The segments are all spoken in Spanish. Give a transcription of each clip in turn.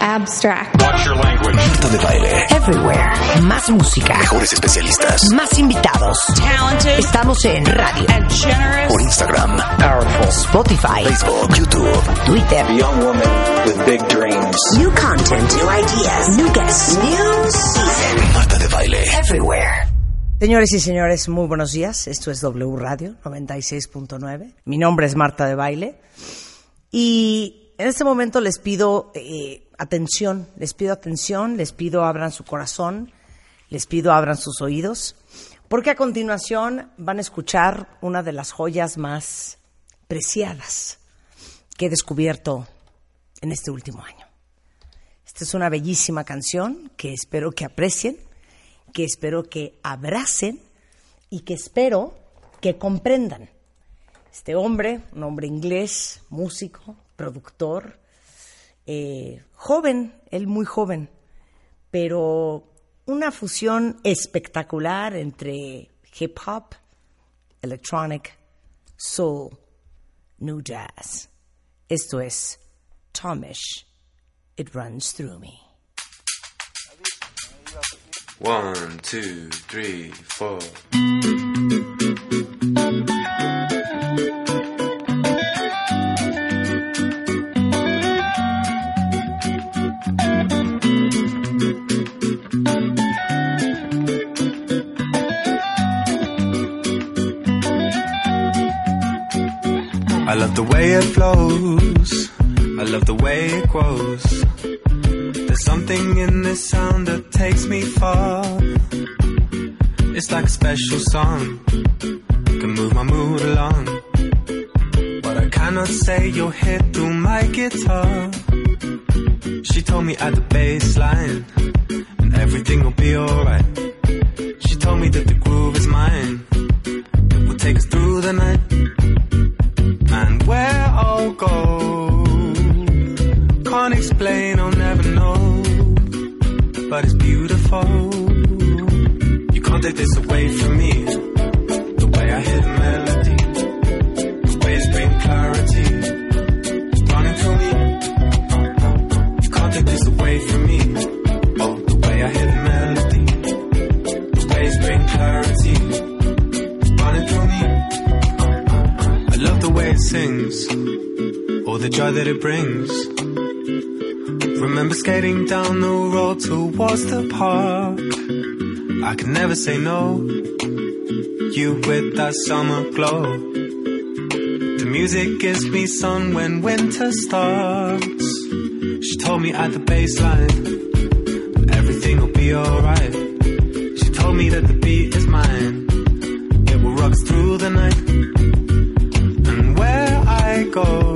abstract. Marta de baile. Everywhere. Más música. Mejores especialistas. Más invitados. talented Estamos en radio, and generous. Por Instagram, powerful Spotify, Facebook, YouTube. Twitter. young woman with big dreams. New content, new ideas, new guests, new season. Marta de baile. Everywhere. Señores y señores, muy buenos días. Esto es W Radio 96.9. Mi nombre es Marta de Baile. Y en este momento les pido eh, atención, les pido atención, les pido abran su corazón, les pido abran sus oídos, porque a continuación van a escuchar una de las joyas más preciadas que he descubierto en este último año. Esta es una bellísima canción que espero que aprecien, que espero que abracen y que espero que comprendan. Este hombre, un hombre inglés, músico, productor, eh, joven, él muy joven, pero una fusión espectacular entre hip hop, electronic, soul, new jazz. Esto es Tomish. It runs through me. One, two, three, four. The way it flows. I love the way it grows. There's something in this sound that takes me far. It's like a special song, can move my mood along. But I cannot say you'll hit through my guitar. She told me at the bass line, and everything will be alright. Brings. Remember skating down the road towards the park. I can never say no. You with that summer glow. The music gives me sun when winter starts. She told me at the baseline, everything will be alright. She told me that the beat is mine. It will rock through the night. And where I go,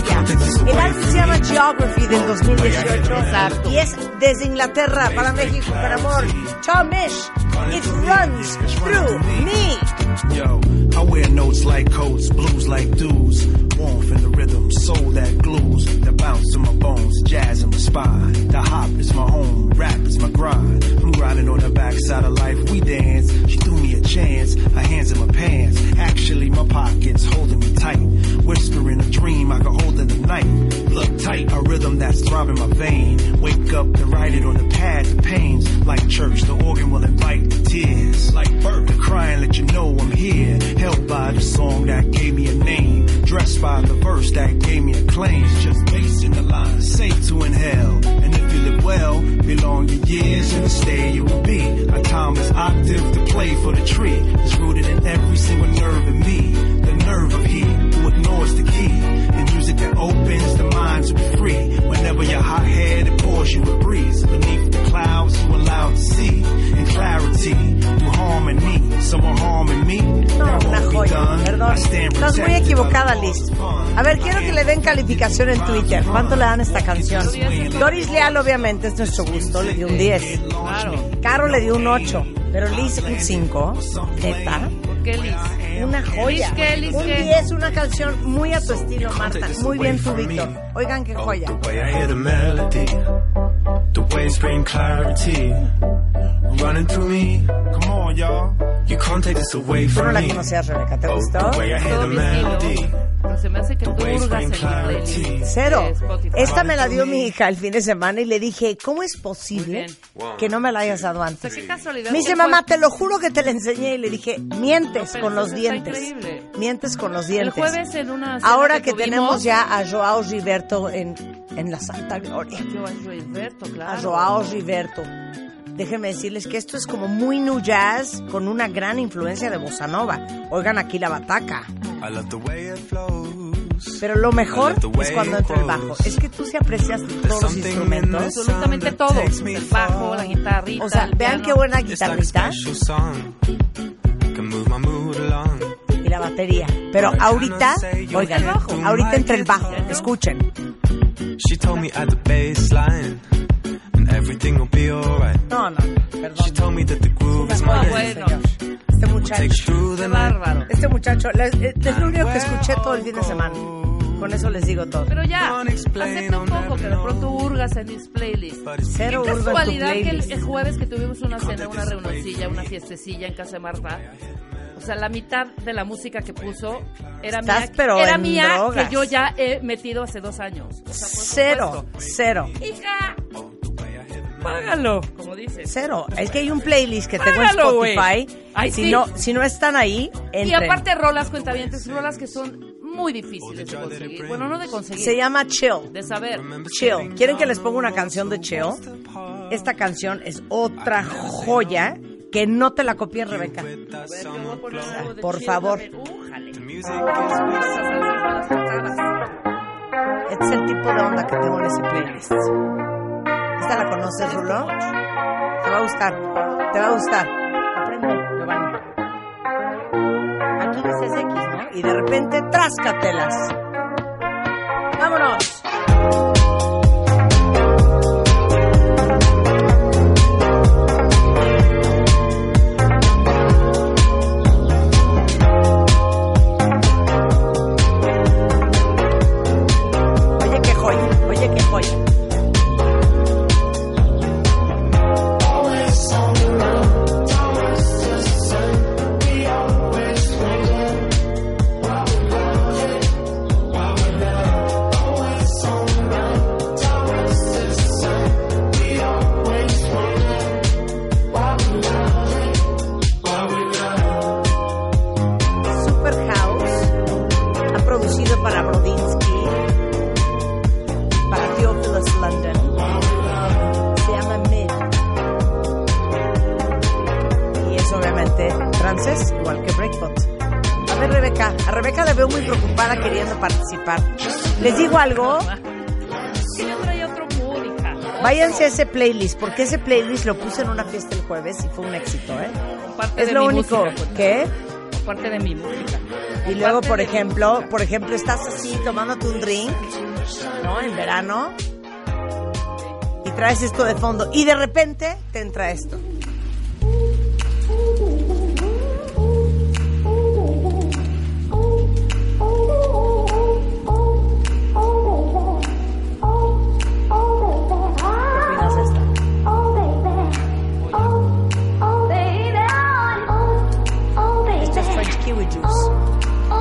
joya. El álbum se llama Geography del 2018 y es desde Inglaterra para México con amor. Tomish, it runs through me. Yo, I wear notes like coats, blues like dudes. Warmth in the rhythm, soul that glues, The bounce in my bones, jazz in my spine. The hop is my home, rap is my grind. I'm riding on the backside of life, we dance. She threw me a chance, her hands in my pants. Actually, my pockets holding me tight. Whispering a dream I could hold Look tight, a rhythm that's throbbing my vein. Wake up to write it on the pad, the pains. Like church, the organ will invite the tears. Like birth, the crying let you know I'm here. Held by the song that gave me a name. Dressed by the verse that gave me a claim. Just bass in the line, safe to inhale. And if you live well, belong your years and stay you will be. A timeless octave to play for the tree. It's rooted in every single nerve in me. No, una joya, perdón. Estás muy equivocada, Liz. A ver, quiero que le den calificación en Twitter. ¿Cuánto le dan a esta canción? Doris Leal, obviamente, es nuestro gusto, le dio un 10. Claro. Caro le dio un 8. Pero Liz un 5. Neta. ¿Por qué Liz? Una joya. Liz, ¿qué? Liz, un qué? 10, una canción muy a tu estilo, Marta. Muy bien tú, Víctor. Oigan qué joya. Running through me. Come on, y'all. You can't take this away Tú no from la me. conocías, Rebeca. ¿Te Oh, gustó? the way I hear Todo the mi melody. estilo. Pero se me hace que tú waves hurgas en bring mi playlist. clarity. Cero. Esta me la dio mi hija el fin de semana y le dije, ¿cómo es posible que no me la hayas dado O sea, antes? qué casualidad. Me dice, que mamá, te lo juro que te la enseñé. Y le dije, mientes pero con los dientes. increíble. Mientes con los El dientes. jueves en una Ahora que tuvimos- tenemos ya a Joao Gilberto en, en la Santa Gloria. Yo a Gilberto, claro. A Joao Gilberto. Déjenme decirles que esto es como muy new jazz con una gran influencia de bossa nova. Oigan aquí la bataca. I love the way it flows. Pero lo mejor es cuando entra el bajo. Es que tú sí aprecias todos los instrumentos. Absolutamente todo. El bajo, la guitarrita. O sea, el vean piano. qué buena guitarrita y la batería. Pero ahorita, oigan, ahorita entra el bajo. Escuchen. She told me at the baseline, and everything will be alright. No, no, She perdón. told me that the groove is mine. bueno. Este muchacho, through Qué bárbaro. este muchacho, eh, es lo único que escuché todo el fin de semana. Con eso les digo todo. Pero ya, acepta un poco que de pronto hurgas en mis playlists. Cero Qué casualidad que el, playlist. el jueves que tuvimos una cena, una reunioncilla, una fiestecilla en casa de Marta, o sea, la mitad de la música que puso era Estás, mía, pero era en mía drogas. que yo ya he metido hace dos años. O sea, Cero, supuesto. cero, Hija, págalo, como dices. cero. Es que hay un playlist que tengo en. Spotify. Ay, si, sí. no, si no están ahí, Y aparte rolas cuentavientes, rolas que son muy difíciles de conseguir. Bueno, no de conseguir, Se llama Chill. de saber. Chill. ¿Quieren que les ponga una canción de Chill? Esta canción es otra joya que no te la copien, Rebeca. A ver, yo voy a poner algo de Por chill, favor. dame- Újale. The music is Este es el tipo de onda que tengo en ese playlist. ¿Esta la conoces, Rulo? Te va a gustar. Te va a gustar. Aprende, Giovanni. Aquí dices X, ¿no? Y de repente, tráscatelas. ¡Vámonos! Rebeca. La veo muy preocupada queriendo participar. Les digo algo. Váyanse a ese playlist, porque ese playlist lo puse en una fiesta el jueves y fue un éxito, ¿eh? Parte Es de lo mi único. pues. ¿Qué? Parte de mi música. Y luego, por ejemplo, por ejemplo, estás así tomándote un drink, ¿no? En verano. Y traes esto de fondo. Y de repente te entra esto. Juice.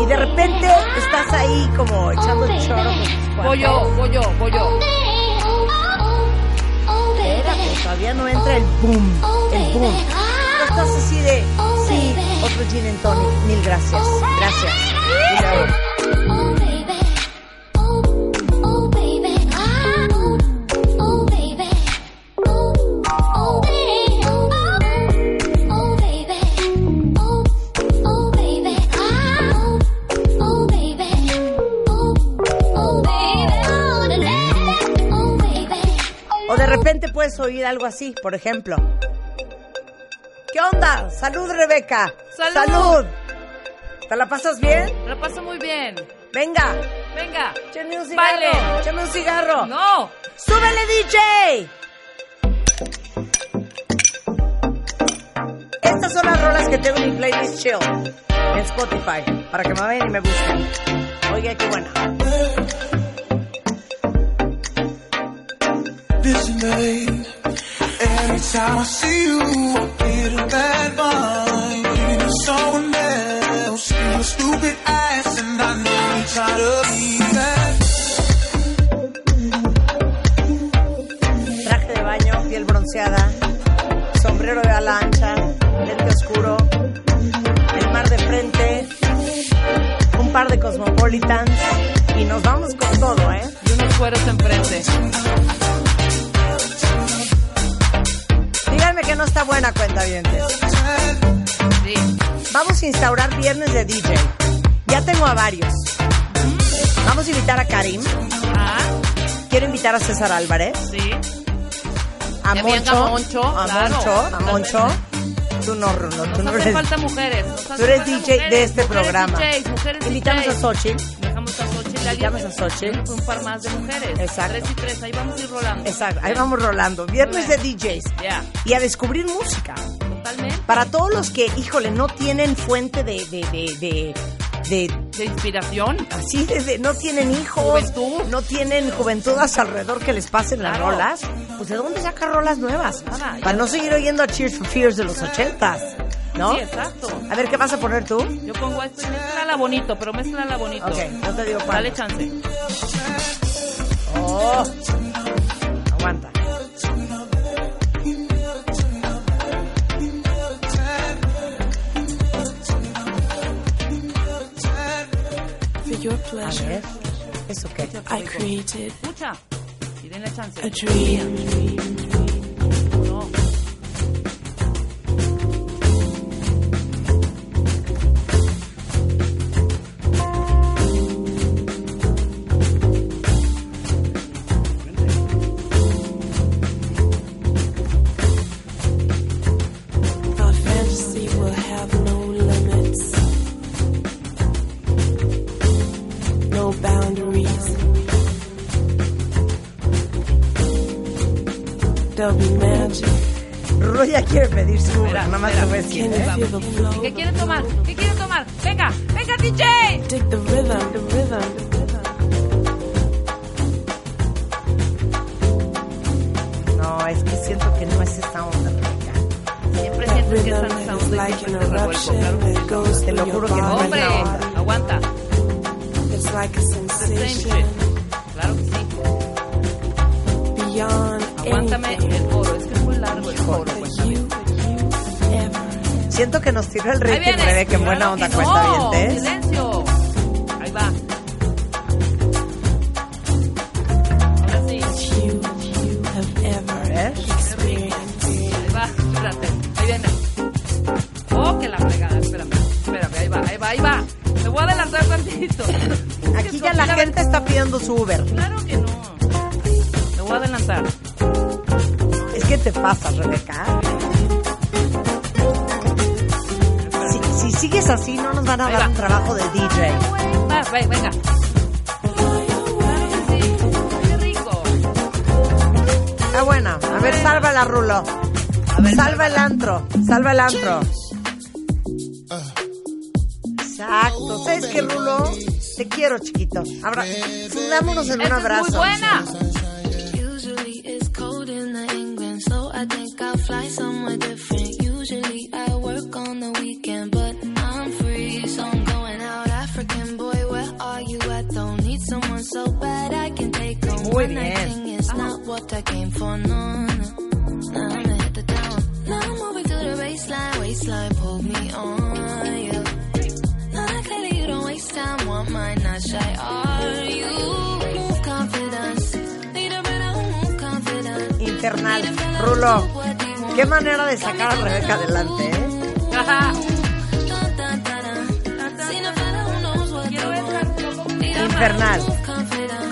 Y de repente estás ahí como echando el choro con tus. Voy yo, voy yo, voy yo. Espérate, todavía no entra el boom, el boom. Tú estás así de, sí, otro gin and tonic, mil gracias, gracias. Luego, repente puedes oír algo así, por ejemplo. ¿Qué onda? Salud, Rebeca. Salud. ¿Te la pasas bien? Me la paso muy bien. Venga, Venga. échame un cigarro. Échame un cigarro. No. ¡Súbele, DJ! Estas son las rolas que tengo en mi playlist chill en Spotify para que me vayan y me busquen. Oiga, qué buena. Babe. Every time I see you, I get a bad vibe. Instaurar viernes de DJ. Ya tengo a varios. Vamos a invitar a Karim. Ah, Quiero invitar a César Álvarez. sí. A Que venga Moncho. Moncho, A claro, Moncho. A. Moncho. Tú no, Rulo. Tú no hace eres, falta mujeres. hace tú eres DJ mujeres, de este mujeres programa. DJs, mujeres Invitamos a. Xochitl. Dejamos a Xochitl. Invitamos alguien- a Xochitl. Un par más de mujeres. Exacto. Tres y tres. Ahí vamos a ir rolando. Exacto. Ahí vamos rolando. Viernes de DJs. Ya. Y a descubrir música. Totalmente. Para todos los que, híjole, no tienen fuente de, de, de, de, inspiración. así de, no tienen hijos, Juventud. no tienen juventud a su alrededor que les pasen las Claro. rolas, pues ¿de dónde sacan rolas nuevas? Nada, Para no seguir oyendo a Cheers for Fears de los ochentas, ¿no? Sí, exacto. A ver, ¿qué vas a poner tú? Yo pongo esto y mezclala bonito, pero mezclala bonito. Ok, no te digo cuál. Dale chance. Oh. For your A pleasure, ver. ¿Eso qué? I created Escucha. Y denle chance. a dream. There'll be magic. Rulo ya quiere pedir su Uber, Espera, nada más decir, Can ¿eh? ¿Qué quieren tomar? ¿Qué quieren tomar? Venga, venga, DJ. Dig the rhythm, the rhythm, the rhythm. No, es que siento que no es esta onda, Rebeca. Siempre sientes que esa is onda y like an eruption Te lo juro que no es Hombre, onda. aguanta. It's like a sensation. Claro que sí. beyond Aguántame el coro. Es que es muy largo el coro. Siento que nos tiró el rating. Rebeca, en buena onda, que cuenta no, bien, ¿eh? Silencio. Ahí va. Ahora sí. ver. Ahí va. Espérate. Ahí viene. Oh, que la fregada. Espérame. Espérame. Ahí va. Ahí va. Ahí va. Me voy a adelantar tantito. Aquí ya la gente está pidiendo su Uber. Claro que no. Me voy a adelantar. Te pasas, Rebeca. Si, si sigues así, no nos van a dar va. un trabajo de DJ. Va, ve- venga. Qué rico. Está buena. A ver, sálvala, Rulo. A ver, Salva el antro. Salva el antro. Exacto. ¿Sabes qué, Rulo? Te quiero, chiquito. Abra fundámonos en un Esta es abrazo. muy buena. I'll fly somewhere different. Usually I work on the weekend, but I'm free, so I'm going out. African boy, where are you at? Don't need someone so bad I can take home. Muy One bien. thing is not what I came for, no, no. Now I'ma hit the town. Now I'm moving to the baseline, waistline, pull me on, yeah. Now clearly you don't waste time, want mine, not shy, are you? Move confidence, need a better move confidence. Infernal. Rulo, qué manera de sacar a Rebeca adelante, ¿eh? Infernal.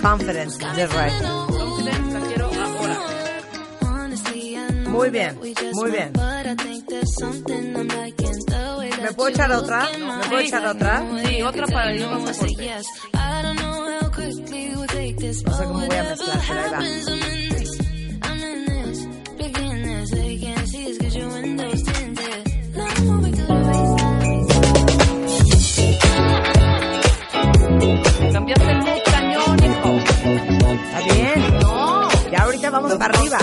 Confidence, that's right. Confidence, la quiero ahora. Muy bien, muy bien. ¿Me puedo echar otra? ¿Me puedo echar otra? Sí, otra para irnos a corte. No sé cómo voy a mezclar, pero ahí va. Vamos para arriba.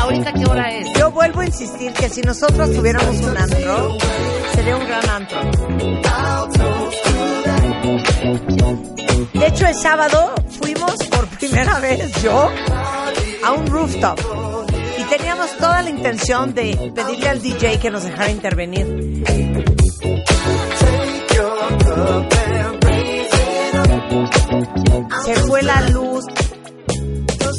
¿Ahorita qué hora es? Yo vuelvo a insistir que si nosotros tuviéramos un antro, sería un gran antro. De hecho, el sábado fuimos por primera vez yo a un rooftop y teníamos toda la intención de pedirle al DJ que nos dejara intervenir. Se fue la luz,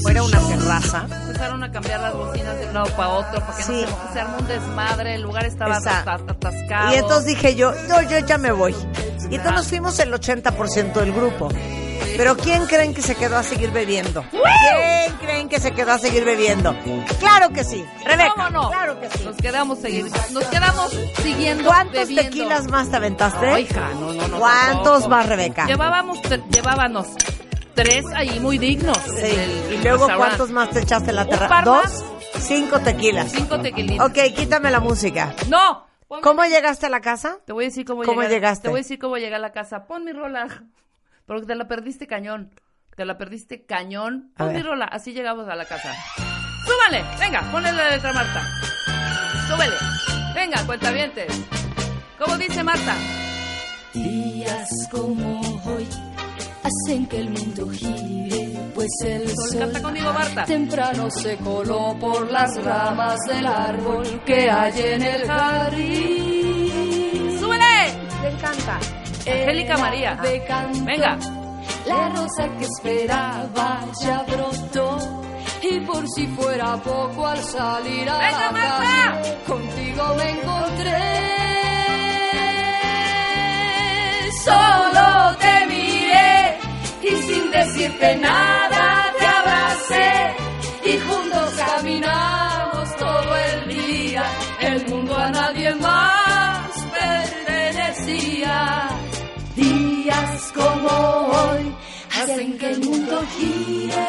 fuera una terraza. Empezaron a cambiar las bocinas de un lado para otro para que Sí. no se, se armó un desmadre, el lugar estaba atascado. Y entonces dije yo, no, yo ya me voy. Y entonces nos fuimos el 80% del grupo. Pero ¿quién creen que se quedó a seguir bebiendo? ¿Quién creen que se quedó a seguir bebiendo? Claro que sí. Rebeca, ¿Cómo no? claro que sí. Nos quedamos seguir, nos quedamos siguiendo ¿Cuántos bebiendo. tequilas más te aventaste? Ay, hija, no, no, no. ¿Cuántos tampoco. más, Rebeca? Llevábamos, llevábamos tres ahí muy dignos. Sí. el Y luego. ¿cuántos más te echaste en la terraza? ¿Dos? Cinco tequilas. Cinco tequilitas. Ok, quítame la música. No. Ponme- ¿Cómo llegaste a la casa? Te voy a decir cómo, ¿Cómo llegué- llegaste? Te voy a decir cómo llegué a la casa. Pon mi rola. Porque te la perdiste cañón. Te la perdiste cañón. Pon mi rola. Así llegamos a la casa. ¡Súbale! Venga, ponle la letra Marta. Súbele. Venga, cuentavientes. ¿Cómo dice Marta? Días como hoy hacen que el mundo gire, pues el Sol, sol canta conmigo, Marta. temprano se coló por las ramas del árbol que hay en el jardín. ¡Súbele! Me encanta. Angélica María. Canto, Venga. La rosa que esperaba ya brotó. Y por si fuera poco al salir a Venga, la Marta. calle, contigo me encontré. Solo te decirte nada te abracé. Y juntos caminamos todo el día. El mundo a nadie más pertenecía. Días como hoy hacen que el mundo gire.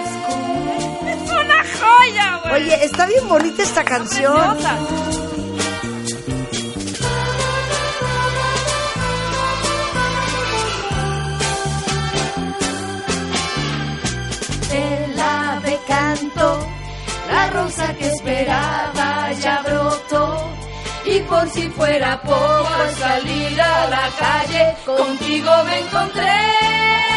¡Es una joya, güey! Oye, está bien bonita esta canción. Preciosa. Rosa que esperaba ya brotó. Y por si fuera poco al salir a la calle, contigo me encontré.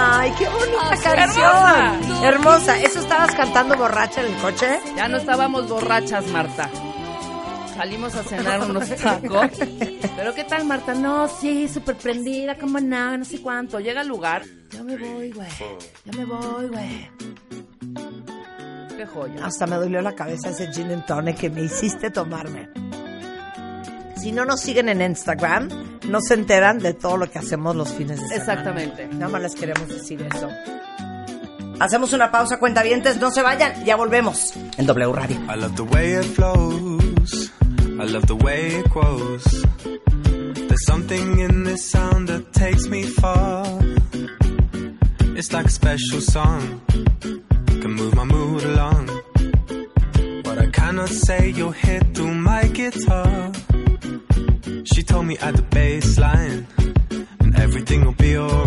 Ay, qué bonita canción. hermosa. Hermosa. ¿Eso estabas cantando borracha en el coche? Ya no estábamos borrachas, Marta. Salimos a cenar unos tacos. Pero ¿qué tal, Marta? No, sí, súper prendida, como nada, no sé cuánto. Llega al lugar. Ya me voy, güey. Ya me voy, güey. Qué joya. Hasta me dolió la cabeza ese gin and tonic que me hiciste tomarme. Si no nos siguen en Instagram, no se enteran de todo lo que hacemos los fines de semana. Exactamente. Nada más les queremos decir eso. Hacemos una pausa, cuentavientes, no se vayan, ya volvemos en W Radio. I love the way it flows. I love the way it grows. There's something in this sound that takes me far. It's like a special song. Can move my mood along. What I cannot say, you'll hear through my guitar. She told me at the bass line, and everything will be alright.